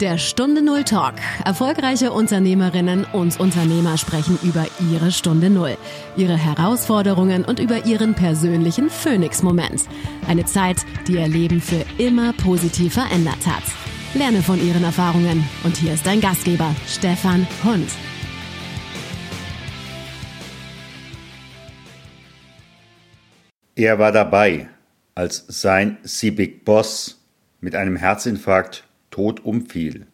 Der Stunde Null Talk. Erfolgreiche Unternehmerinnen und Unternehmer sprechen über ihre Stunde Null, ihre Herausforderungen und über ihren persönlichen Phoenix-Moment. Eine Zeit, die ihr Leben für immer positiv verändert hat. Lerne von ihren Erfahrungen. Und hier ist dein Gastgeber, Stefan Hund. Er war dabei, als sein Civic Boss mit einem Herzinfarkt tot umfiel.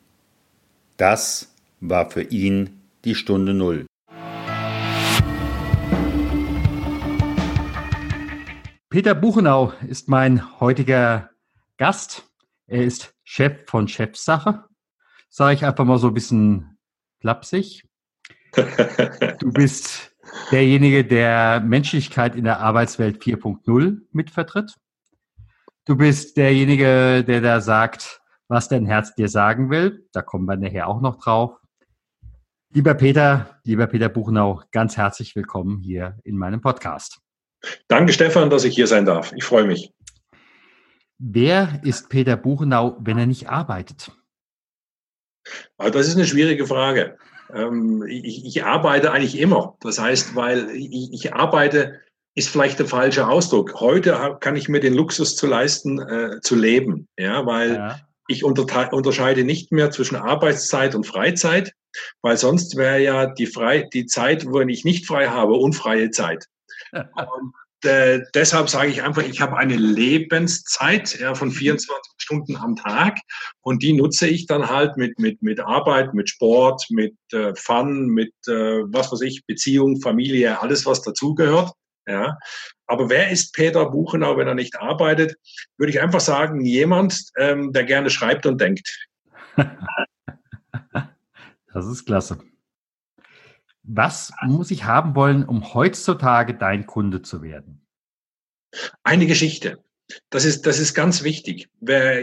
Das war für ihn die Stunde Null. Peter Buchenau ist mein heutiger Gast. Er ist Chef von Chefsache. Sage ich einfach mal so ein bisschen flapsig. Du bist derjenige, der Menschlichkeit in der Arbeitswelt 4.0 mitvertritt. Du bist derjenige, der da sagt, was dein Herz dir sagen will. Da kommen wir nachher auch noch drauf. Lieber Peter, lieber Peter Buchenau, ganz herzlich willkommen hier in meinem Podcast. Danke, Stefan, dass ich hier sein darf. Ich freue mich. Wer ist Peter Buchenau, wenn er nicht arbeitet? Ah, das ist eine schwierige Frage. Ähm, ich, arbeite eigentlich immer. Das heißt, weil ich, ich arbeite ist vielleicht der falsche Ausdruck. Heute kann ich mir den Luxus zu leisten, äh, zu leben, ja, weil ja. Ich unterscheide nicht mehr zwischen Arbeitszeit und Freizeit, weil sonst wäre ja die, frei, die Zeit, wo ich nicht frei habe, unfreie Zeit. und äh, deshalb sage ich einfach, ich habe eine Lebenszeit ja, von 24 Stunden am Tag und die nutze ich dann halt mit, mit, mit Arbeit, mit Sport, mit äh, Fun, mit äh, was weiß ich, Beziehung, Familie, alles was dazugehört. Ja. Aber wer ist Peter Buchenau, wenn er nicht arbeitet? Würde ich einfach sagen, jemand, ähm, der gerne schreibt und denkt. das ist klasse. Was muss ich haben wollen, um heutzutage dein Kunde zu werden? Eine Geschichte. Das ist, das ist ganz wichtig.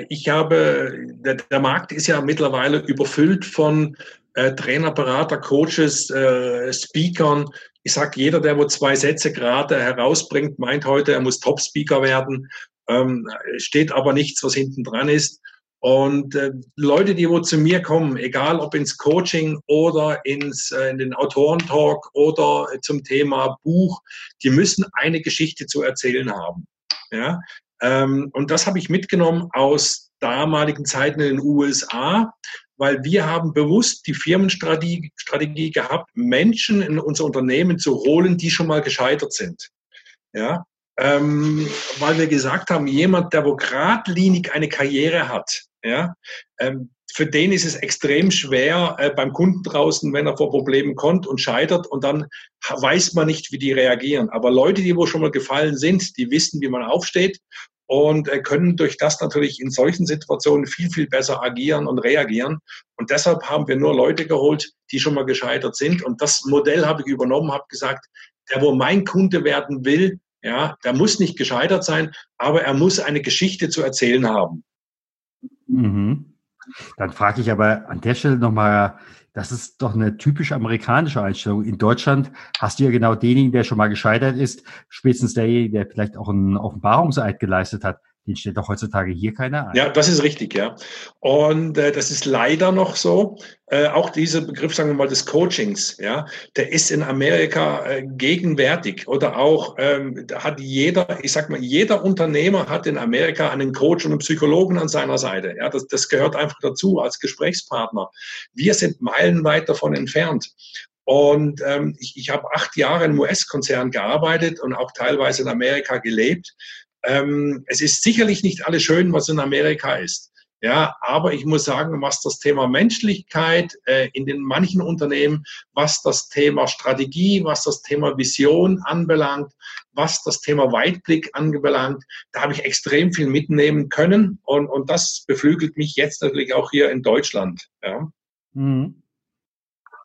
Ich habe, der, der Markt ist ja mittlerweile überfüllt von äh, Trainer, Berater, Coaches, äh, Speakern, ich sage, jeder, der wo zwei Sätze gerade herausbringt, meint heute, er muss Top-Speaker werden, ähm, steht aber nichts, was hinten dran ist. Und äh, Leute, die wo zu mir kommen, egal ob ins Coaching oder ins, äh, in den Autorentalk oder zum Thema Buch, die müssen eine Geschichte zu erzählen haben. Ja? Ähm, und das habe ich mitgenommen aus damaligen Zeiten in den USA weil wir haben bewusst die Firmenstrategie Strategie gehabt, Menschen in unser Unternehmen zu holen, die schon mal gescheitert sind. Ja, ähm, weil wir gesagt haben, jemand, der wo geradlinig eine Karriere hat, ja, ähm, für den ist es extrem schwer äh, beim Kunden draußen, wenn er vor Problemen kommt und scheitert und dann weiß man nicht, wie die reagieren. Aber Leute, die wo schon mal gefallen sind, die wissen, wie man aufsteht und äh, können durch das natürlich in solchen Situationen viel, viel besser agieren und reagieren. Und deshalb haben wir nur Leute geholt, die schon mal gescheitert sind. Und das Modell habe ich übernommen, habe gesagt, der, wo mein Kunde werden will, ja, der muss nicht gescheitert sein, aber er muss eine Geschichte zu erzählen haben. Mhm. Dann frage ich aber an der Stelle nochmal das ist doch eine typisch amerikanische Einstellung. In Deutschland hast du ja genau denjenigen, der schon mal gescheitert ist, spätestens derjenige, der vielleicht auch einen Offenbarungseid geleistet hat. Den steht doch heutzutage hier keiner ein. Ja, das ist richtig, ja. Und äh, das ist leider noch so. Äh, auch dieser Begriff, sagen wir mal, des Coachings, ja, der ist in Amerika äh, gegenwärtig. Oder auch ähm, hat jeder, ich sag mal, jeder Unternehmer hat in Amerika einen Coach und einen Psychologen an seiner Seite. Ja, das, das gehört einfach dazu als Gesprächspartner. Wir sind meilenweit davon entfernt. Und ähm, ich, ich habe acht Jahre einem US-Konzern gearbeitet und auch teilweise in Amerika gelebt. Ähm, es ist sicherlich nicht alles schön, was in Amerika ist. Ja, aber ich muss sagen, was das Thema Menschlichkeit äh, in den manchen Unternehmen, was das Thema Strategie, was das Thema Vision anbelangt, was das Thema Weitblick anbelangt, da habe ich extrem viel mitnehmen können und, und das beflügelt mich jetzt natürlich auch hier in Deutschland. Ja. Mhm.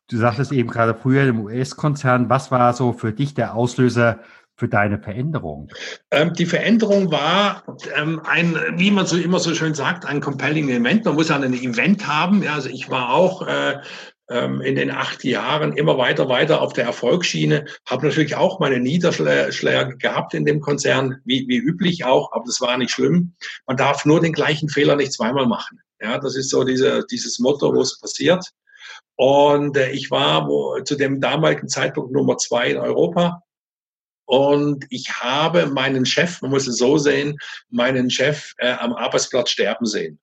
Du sagtest eben gerade früher im US-Konzern, was war so für dich der Auslöser für deine Veränderung? Ähm, die Veränderung war ähm, ein, wie man so immer so schön sagt, ein compelling Event. Man muss ja ein Event haben. Ja, also ich war auch äh, ähm, in den acht Jahren immer weiter, weiter auf der Erfolgsschiene. Habe natürlich auch meine Niederschläge gehabt in dem Konzern, wie, wie üblich auch, aber das war nicht schlimm. Man darf nur den gleichen Fehler nicht zweimal machen. Ja, das ist so diese, dieses Motto, wo es passiert. Und äh, ich war wo, zu dem damaligen Zeitpunkt Nummer zwei in Europa. Und ich habe meinen Chef, man muss es so sehen, meinen Chef äh, am Arbeitsplatz sterben sehen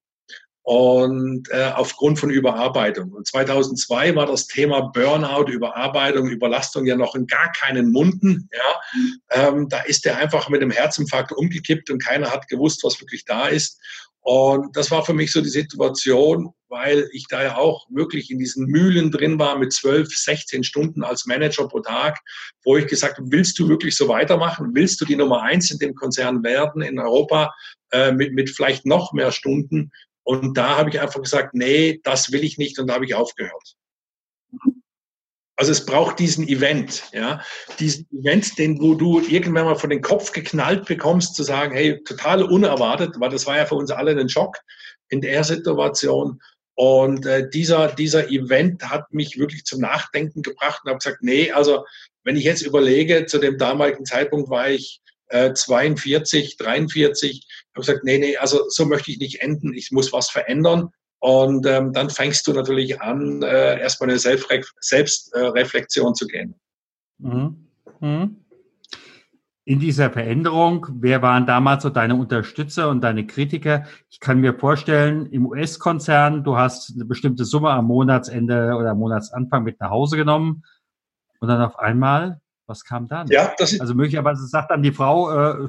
und äh, aufgrund von Überarbeitung. Und 2002 war das Thema Burnout, Überarbeitung, Überlastung ja noch in gar keinen Munden. Ja, ähm, da ist er einfach mit dem Herzinfarkt umgekippt und keiner hat gewusst, was wirklich da ist. Und das war für mich so die Situation, weil ich da ja auch wirklich in diesen Mühlen drin war mit 12, 16 Stunden als Manager pro Tag, wo ich gesagt habe, willst du wirklich so weitermachen? Willst du die Nummer eins in dem Konzern werden in Europa äh, mit, mit vielleicht noch mehr Stunden? Und da habe ich einfach gesagt, nee, das will ich nicht und da habe ich aufgehört. Also es braucht diesen Event, ja, diesen Event, den wo du irgendwann mal von den Kopf geknallt bekommst, zu sagen, hey, total unerwartet, weil das war ja für uns alle ein Schock in der Situation. Und äh, dieser, dieser Event hat mich wirklich zum Nachdenken gebracht und habe gesagt, nee, also wenn ich jetzt überlege, zu dem damaligen Zeitpunkt war ich äh, 42, 43, habe gesagt, nee, nee, also so möchte ich nicht enden, ich muss was verändern. Und ähm, dann fängst du natürlich an, äh, erstmal eine Selbstreflexion zu gehen. Mhm. Mhm. In dieser Veränderung, wer waren damals so deine Unterstützer und deine Kritiker? Ich kann mir vorstellen, im US-Konzern, du hast eine bestimmte Summe am Monatsende oder am Monatsanfang mit nach Hause genommen und dann auf einmal, was kam dann? Ja, das ist also möglicherweise sagt dann die Frau, äh,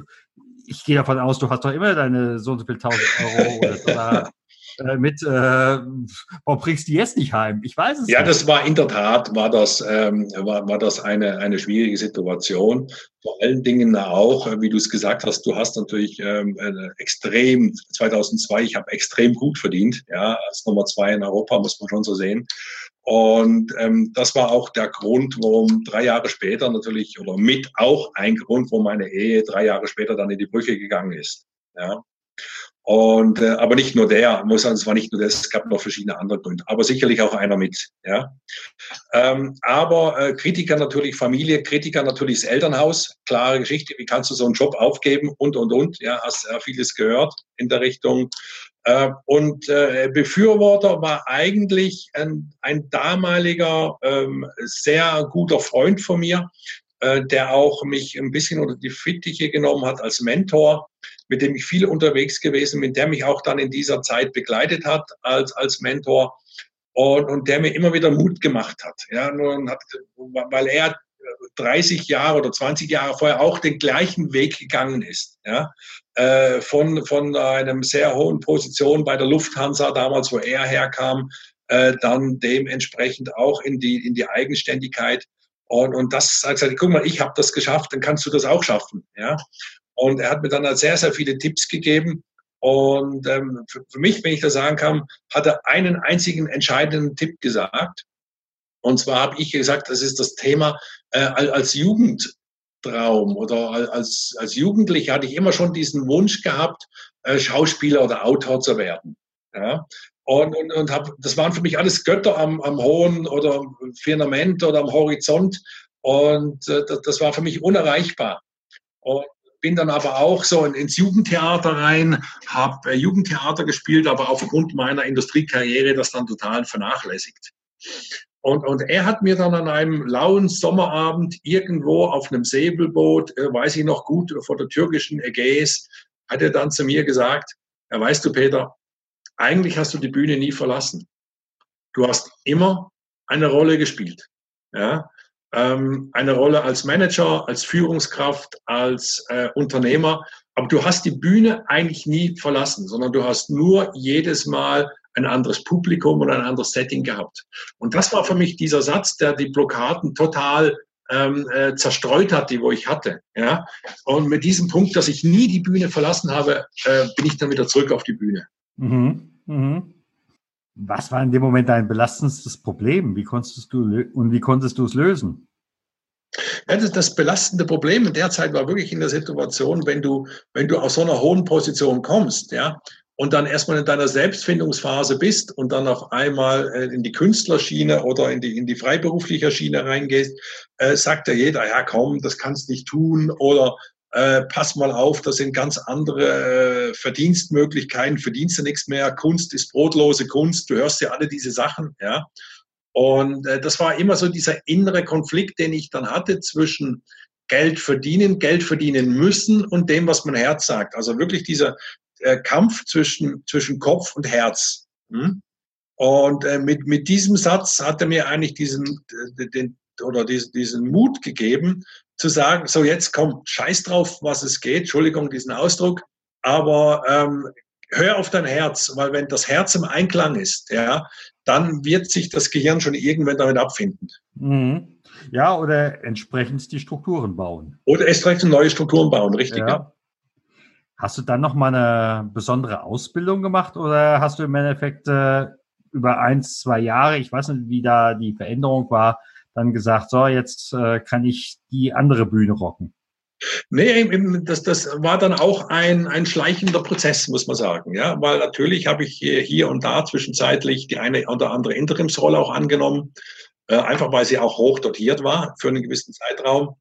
ich gehe davon aus, du hast doch immer deine so und so viel tausend Euro oder Dollar äh, mit, äh, warum bringst du jetzt nicht heim? Ich weiß es ja, nicht. Ja, das war in der Tat, war das, ähm, war, war das eine, eine schwierige Situation. Vor allen Dingen auch, äh, wie du es gesagt hast, du hast natürlich ähm, extrem, 2002, ich habe extrem gut verdient, ja, als Nummer zwei in Europa, muss man schon so sehen. Und ähm, das war auch der Grund, warum drei Jahre später natürlich, oder mit auch ein Grund, warum meine Ehe drei Jahre später dann in die Brüche gegangen ist. Ja. Und äh, aber nicht nur der, muss sagen, es war nicht nur das, es gab noch verschiedene andere Gründe, aber sicherlich auch einer mit. Ja. Ähm, aber äh, Kritiker natürlich Familie, Kritiker natürlich das Elternhaus, klare Geschichte, wie kannst du so einen Job aufgeben und und und. Ja, hast ja vieles gehört in der Richtung. Äh, und äh, Befürworter war eigentlich ein, ein damaliger ähm, sehr guter Freund von mir, äh, der auch mich ein bisschen unter die Fittiche genommen hat als Mentor mit dem ich viel unterwegs gewesen bin, der mich auch dann in dieser Zeit begleitet hat als, als Mentor und, und der mir immer wieder Mut gemacht hat. Ja, nun hat, weil er 30 Jahre oder 20 Jahre vorher auch den gleichen Weg gegangen ist. Ja? Äh, von, von einem sehr hohen Position bei der Lufthansa damals, wo er herkam, äh, dann dementsprechend auch in die, in die Eigenständigkeit. Und, und das sagt gesagt, guck mal, ich habe das geschafft, dann kannst du das auch schaffen. Ja? Und er hat mir dann halt sehr, sehr viele Tipps gegeben. Und ähm, für, für mich, wenn ich das sagen kann, hat er einen einzigen entscheidenden Tipp gesagt. Und zwar habe ich gesagt, das ist das Thema äh, als Jugendtraum oder als, als Jugendlicher hatte ich immer schon diesen Wunsch gehabt, äh, Schauspieler oder Autor zu werden. Ja? Und, und, und hab, das waren für mich alles Götter am, am hohen oder Firmament oder am Horizont. Und äh, das, das war für mich unerreichbar. Und bin dann aber auch so ins Jugendtheater rein, habe äh, Jugendtheater gespielt, aber aufgrund meiner Industriekarriere das dann total vernachlässigt. Und, und er hat mir dann an einem lauen Sommerabend irgendwo auf einem Säbelboot, äh, weiß ich noch gut, vor der türkischen Ägäis, hat er dann zu mir gesagt, ja, weißt du, Peter, eigentlich hast du die Bühne nie verlassen. Du hast immer eine Rolle gespielt. Ja? Ähm, eine Rolle als Manager, als Führungskraft, als äh, Unternehmer. Aber du hast die Bühne eigentlich nie verlassen, sondern du hast nur jedes Mal ein anderes Publikum und ein anderes Setting gehabt. Und das war für mich dieser Satz, der die Blockaden total ähm, äh, zerstreut hat, die wo ich hatte. Ja? Und mit diesem Punkt, dass ich nie die Bühne verlassen habe, äh, bin ich dann wieder zurück auf die Bühne. Mhm. Mhm. Was war in dem Moment dein belastendstes Problem? Wie konntest du und wie konntest du es lösen? Ja, das, das, belastende Problem in der Zeit war wirklich in der Situation, wenn du, wenn du aus so einer hohen Position kommst, ja, und dann erstmal in deiner Selbstfindungsphase bist und dann auf einmal äh, in die Künstlerschiene oder in die, in die freiberufliche Schiene reingehst, äh, sagt ja jeder, ja komm, das kannst nicht tun oder äh, pass mal auf, das sind ganz andere äh, Verdienstmöglichkeiten, verdienst du nichts mehr, Kunst ist brotlose Kunst, du hörst ja alle diese Sachen, ja. Und äh, das war immer so dieser innere Konflikt, den ich dann hatte zwischen Geld verdienen, Geld verdienen müssen und dem, was mein Herz sagt. Also wirklich dieser äh, Kampf zwischen, zwischen Kopf und Herz. Hm? Und äh, mit, mit diesem Satz hat er mir eigentlich diesen, den, oder diesen, diesen Mut gegeben, zu sagen, so jetzt kommt scheiß drauf, was es geht, Entschuldigung, diesen Ausdruck, aber ähm, hör auf dein Herz, weil wenn das Herz im Einklang ist, ja, dann wird sich das Gehirn schon irgendwann damit abfinden. Mhm. Ja, oder entsprechend die Strukturen bauen. Oder entsprechend neue Strukturen bauen, richtig, ja. ja. Hast du dann noch mal eine besondere Ausbildung gemacht oder hast du im Endeffekt äh, über eins, zwei Jahre, ich weiß nicht, wie da die Veränderung war, dann gesagt, so, jetzt äh, kann ich die andere Bühne rocken? Nee, das, das war dann auch ein, ein schleichender Prozess, muss man sagen. Ja, weil natürlich habe ich hier und da zwischenzeitlich die eine oder andere Interimsrolle auch angenommen, äh, einfach weil sie auch hoch dotiert war für einen gewissen Zeitraum.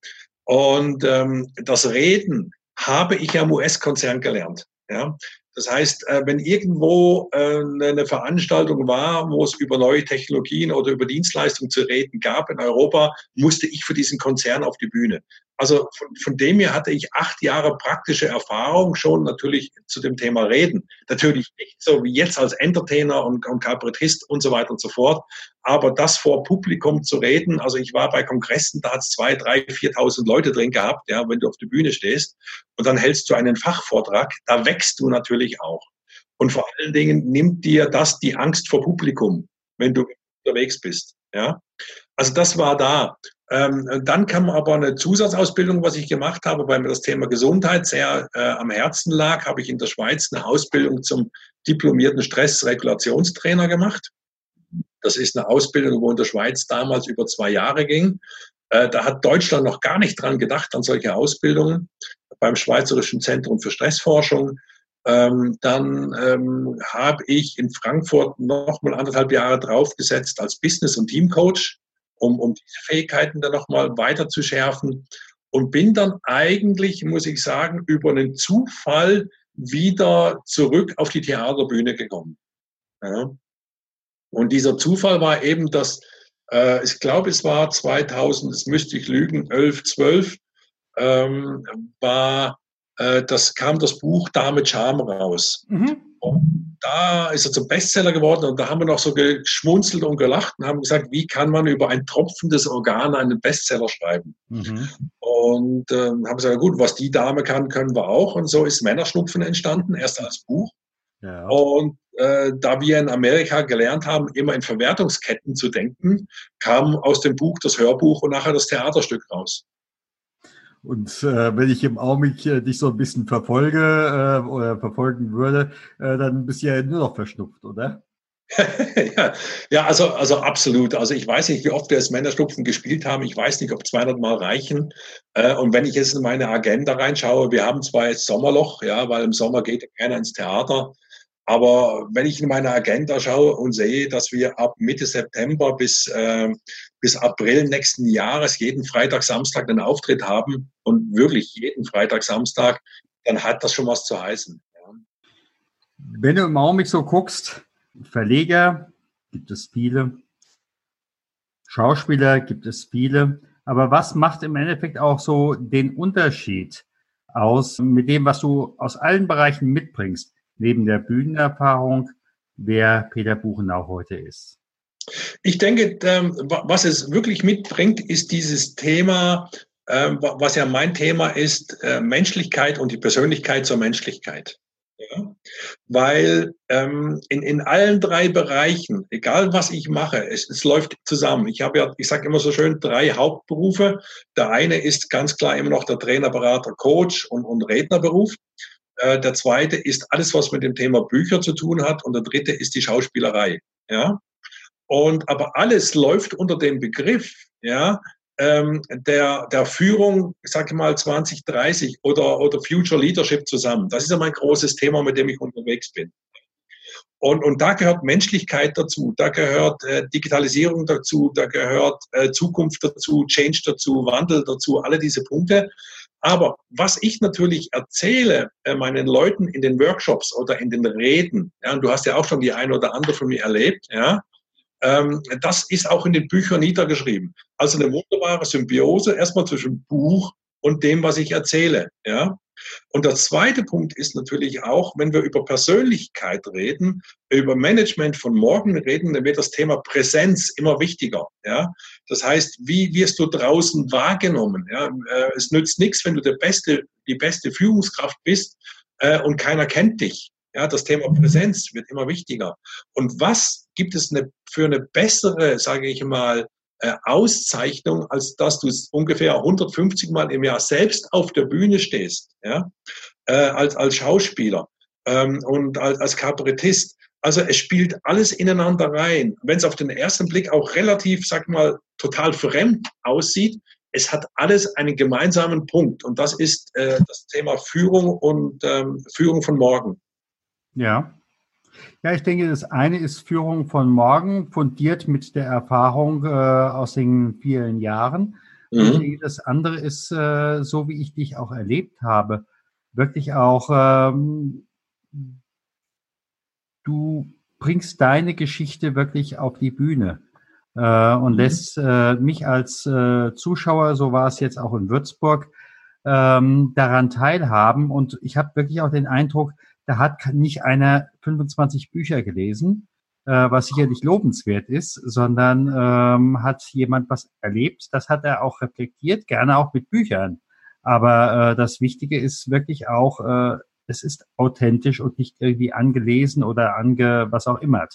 Und ähm, das Reden habe ich ja im US-Konzern gelernt. Ja, das heißt, äh, wenn irgendwo äh, eine Veranstaltung war, wo es über neue Technologien oder über Dienstleistungen zu reden gab in Europa, musste ich für diesen Konzern auf die Bühne. Also von, von dem her hatte ich acht Jahre praktische Erfahrung schon natürlich zu dem Thema Reden. Natürlich nicht so wie jetzt als Entertainer und, und Kabarettist und so weiter und so fort. Aber das vor Publikum zu reden, also ich war bei Kongressen, da hat es zwei, drei, viertausend Leute drin gehabt, ja, wenn du auf der Bühne stehst und dann hältst du einen Fachvortrag, da wächst du natürlich auch. Und vor allen Dingen nimmt dir das die Angst vor Publikum, wenn du unterwegs bist. Ja, also das war da. Ähm, dann kam aber eine Zusatzausbildung, was ich gemacht habe, weil mir das Thema Gesundheit sehr äh, am Herzen lag, habe ich in der Schweiz eine Ausbildung zum diplomierten Stressregulationstrainer gemacht. Das ist eine Ausbildung, wo in der Schweiz damals über zwei Jahre ging. Äh, da hat Deutschland noch gar nicht dran gedacht, an solche Ausbildungen beim Schweizerischen Zentrum für Stressforschung. Ähm, dann ähm, habe ich in Frankfurt noch mal anderthalb Jahre draufgesetzt als Business- und Teamcoach um, um diese Fähigkeiten dann nochmal weiter zu schärfen. Und bin dann eigentlich, muss ich sagen, über einen Zufall wieder zurück auf die Theaterbühne gekommen. Ja. Und dieser Zufall war eben, dass, äh, ich glaube, es war 2000, das müsste ich lügen, 11, 12, ähm, war, äh, das kam das Buch Dame Charme raus. Mhm. Und da ist er zum Bestseller geworden und da haben wir noch so geschmunzelt und gelacht und haben gesagt, wie kann man über ein tropfendes Organ einen Bestseller schreiben? Mhm. Und ähm, haben gesagt, gut, was die Dame kann, können wir auch. Und so ist Männerschnupfen entstanden, erst als Buch. Ja. Und äh, da wir in Amerika gelernt haben, immer in Verwertungsketten zu denken, kam aus dem Buch das Hörbuch und nachher das Theaterstück raus. Und äh, wenn ich im Augenblick äh, dich so ein bisschen verfolge äh, oder verfolgen würde, äh, dann bist du ja nur noch verschnupft, oder? ja, ja also, also absolut. Also ich weiß nicht, wie oft wir das Männerschnupfen gespielt haben. Ich weiß nicht, ob 200 Mal reichen. Äh, und wenn ich jetzt in meine Agenda reinschaue, wir haben zwar jetzt Sommerloch, ja, weil im Sommer geht keiner ins Theater. Aber wenn ich in meine Agenda schaue und sehe, dass wir ab Mitte September bis, äh, bis April nächsten Jahres jeden Freitag, Samstag einen Auftritt haben und wirklich jeden Freitag, Samstag, dann hat das schon was zu heißen. Ja. Wenn du im Augenblick so guckst, Verleger gibt es viele, Schauspieler gibt es viele, aber was macht im Endeffekt auch so den Unterschied aus mit dem, was du aus allen Bereichen mitbringst? Neben der Bühnenerfahrung, wer Peter Buchenau heute ist? Ich denke, ähm, was es wirklich mitbringt, ist dieses Thema, ähm, was ja mein Thema ist, äh, Menschlichkeit und die Persönlichkeit zur Menschlichkeit. Weil ähm, in, in allen drei Bereichen, egal was ich mache, es, es läuft zusammen. Ich habe ja, ich sage immer so schön, drei Hauptberufe. Der eine ist ganz klar immer noch der Trainer, Berater, Coach und, und Rednerberuf. Äh, der zweite ist alles, was mit dem Thema Bücher zu tun hat. Und der dritte ist die Schauspielerei. Ja. Und aber alles läuft unter dem Begriff, ja, ähm, der, der Führung, ich sage mal 2030 oder, oder Future Leadership zusammen. Das ist ja mein großes Thema, mit dem ich unterwegs bin. Und, und da gehört Menschlichkeit dazu, da gehört äh, Digitalisierung dazu, da gehört äh, Zukunft dazu, Change dazu, Wandel dazu, alle diese Punkte. Aber was ich natürlich erzähle äh, meinen Leuten in den Workshops oder in den Reden, ja, und du hast ja auch schon die eine oder andere von mir erlebt, ja, ähm, das ist auch in den Büchern niedergeschrieben. Also eine wunderbare Symbiose erstmal zwischen Buch und dem, was ich erzähle. Ja? Und der zweite Punkt ist natürlich auch, wenn wir über Persönlichkeit reden, über Management von morgen reden, dann wird das Thema Präsenz immer wichtiger. Ja? Das heißt, wie wirst du draußen wahrgenommen? Ja? Äh, es nützt nichts, wenn du der beste, die beste Führungskraft bist äh, und keiner kennt dich. Ja, das Thema Präsenz wird immer wichtiger. Und was gibt es eine, für eine bessere, sage ich mal, äh, Auszeichnung, als dass du ungefähr 150 Mal im Jahr selbst auf der Bühne stehst, ja, äh, als, als Schauspieler ähm, und als, als Kabarettist. Also es spielt alles ineinander rein. Wenn es auf den ersten Blick auch relativ, sag mal, total fremd aussieht, es hat alles einen gemeinsamen Punkt und das ist äh, das Thema Führung und ähm, Führung von morgen. Ja, ja, ich denke, das eine ist Führung von morgen, fundiert mit der Erfahrung äh, aus den vielen Jahren. Mhm. Und das andere ist, äh, so wie ich dich auch erlebt habe, wirklich auch, ähm, du bringst deine Geschichte wirklich auf die Bühne äh, und mhm. lässt äh, mich als äh, Zuschauer, so war es jetzt auch in Würzburg, ähm, daran teilhaben. Und ich habe wirklich auch den Eindruck, da hat nicht einer 25 Bücher gelesen, äh, was sicherlich lobenswert ist, sondern ähm, hat jemand was erlebt. Das hat er auch reflektiert, gerne auch mit Büchern. Aber äh, das Wichtige ist wirklich auch, äh, es ist authentisch und nicht irgendwie angelesen oder ange was auch immer.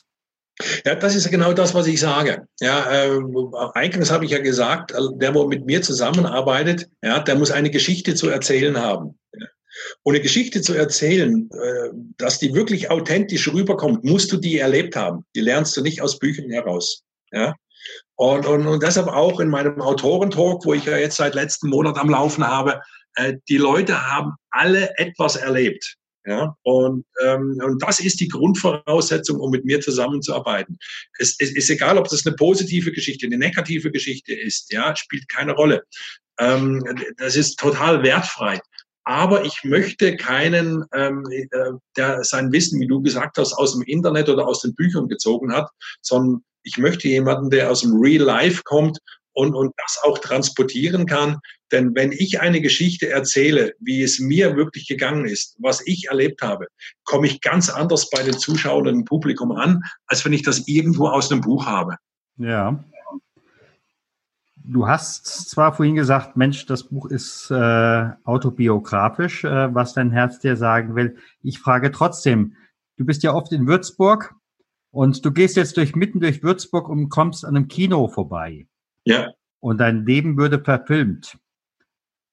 Ja, das ist genau das, was ich sage. Ja, äh, eingangs habe ich ja gesagt, der, wo mit mir zusammenarbeitet, ja, der muss eine Geschichte zu erzählen haben. Und eine Geschichte zu erzählen, äh, dass die wirklich authentisch rüberkommt, musst du die erlebt haben. Die lernst du nicht aus Büchern heraus. Ja? Und, und, und deshalb auch in meinem Autorentalk, wo ich ja jetzt seit letzten Monat am Laufen habe, äh, die Leute haben alle etwas erlebt. Ja, und, ähm, und das ist die Grundvoraussetzung, um mit mir zusammenzuarbeiten. Es, es ist egal, ob das eine positive Geschichte, eine negative Geschichte ist, ja, spielt keine Rolle. Ähm, das ist total wertfrei aber ich möchte keinen, ähm, äh, der sein Wissen, wie du gesagt hast, aus dem Internet oder aus den Büchern gezogen hat, sondern ich möchte jemanden, der aus dem Real Life kommt und, und das auch transportieren kann. Denn wenn ich eine Geschichte erzähle, wie es mir wirklich gegangen ist, was ich erlebt habe, komme ich ganz anders bei den Zuschauern und Publikum an, als wenn ich das irgendwo aus einem Buch habe. Ja, Du hast zwar vorhin gesagt, Mensch, das Buch ist äh, autobiografisch, äh, was dein Herz dir sagen will. Ich frage trotzdem, du bist ja oft in Würzburg und du gehst jetzt durch mitten durch Würzburg und kommst an einem Kino vorbei. Ja. Und dein Leben würde verfilmt.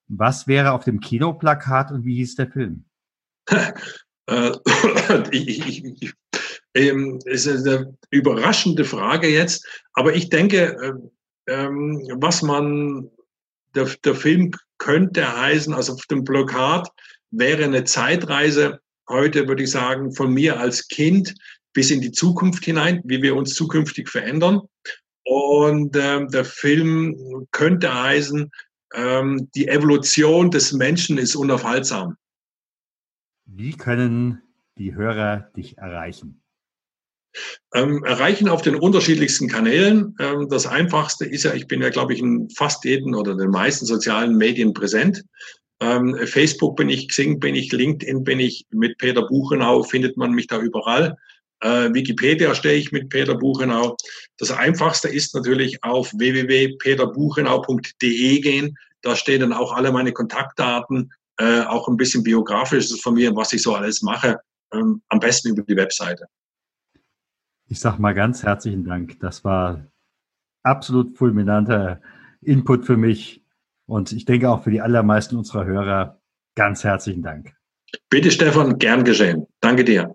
Was wäre auf dem Kinoplakat und wie hieß der Film? Äh, ich, ich, ich, ähm, ist eine überraschende Frage jetzt, aber ich denke, äh, ähm, was man, der, der Film könnte heißen, also auf dem Plakat wäre eine Zeitreise, heute würde ich sagen, von mir als Kind bis in die Zukunft hinein, wie wir uns zukünftig verändern. Und ähm, der Film könnte heißen, ähm, die Evolution des Menschen ist unaufhaltsam. Wie können die Hörer dich erreichen? Ähm, erreichen auf den unterschiedlichsten Kanälen. Ähm, das einfachste ist ja, ich bin ja, glaube ich, in fast jeden oder den meisten sozialen Medien präsent. Ähm, Facebook bin ich, Xing bin ich, LinkedIn bin ich, mit Peter Buchenau findet man mich da überall. Äh, Wikipedia stehe ich mit Peter Buchenau. Das einfachste ist natürlich auf www.peterbuchenau.de gehen. Da stehen dann auch alle meine Kontaktdaten, äh, auch ein bisschen biografisches von mir, was ich so alles mache. Ähm, am besten über die Webseite. Ich sage mal ganz herzlichen Dank. Das war absolut fulminanter Input für mich und ich denke auch für die allermeisten unserer Hörer. Ganz herzlichen Dank. Bitte, Stefan, gern geschehen. Danke dir.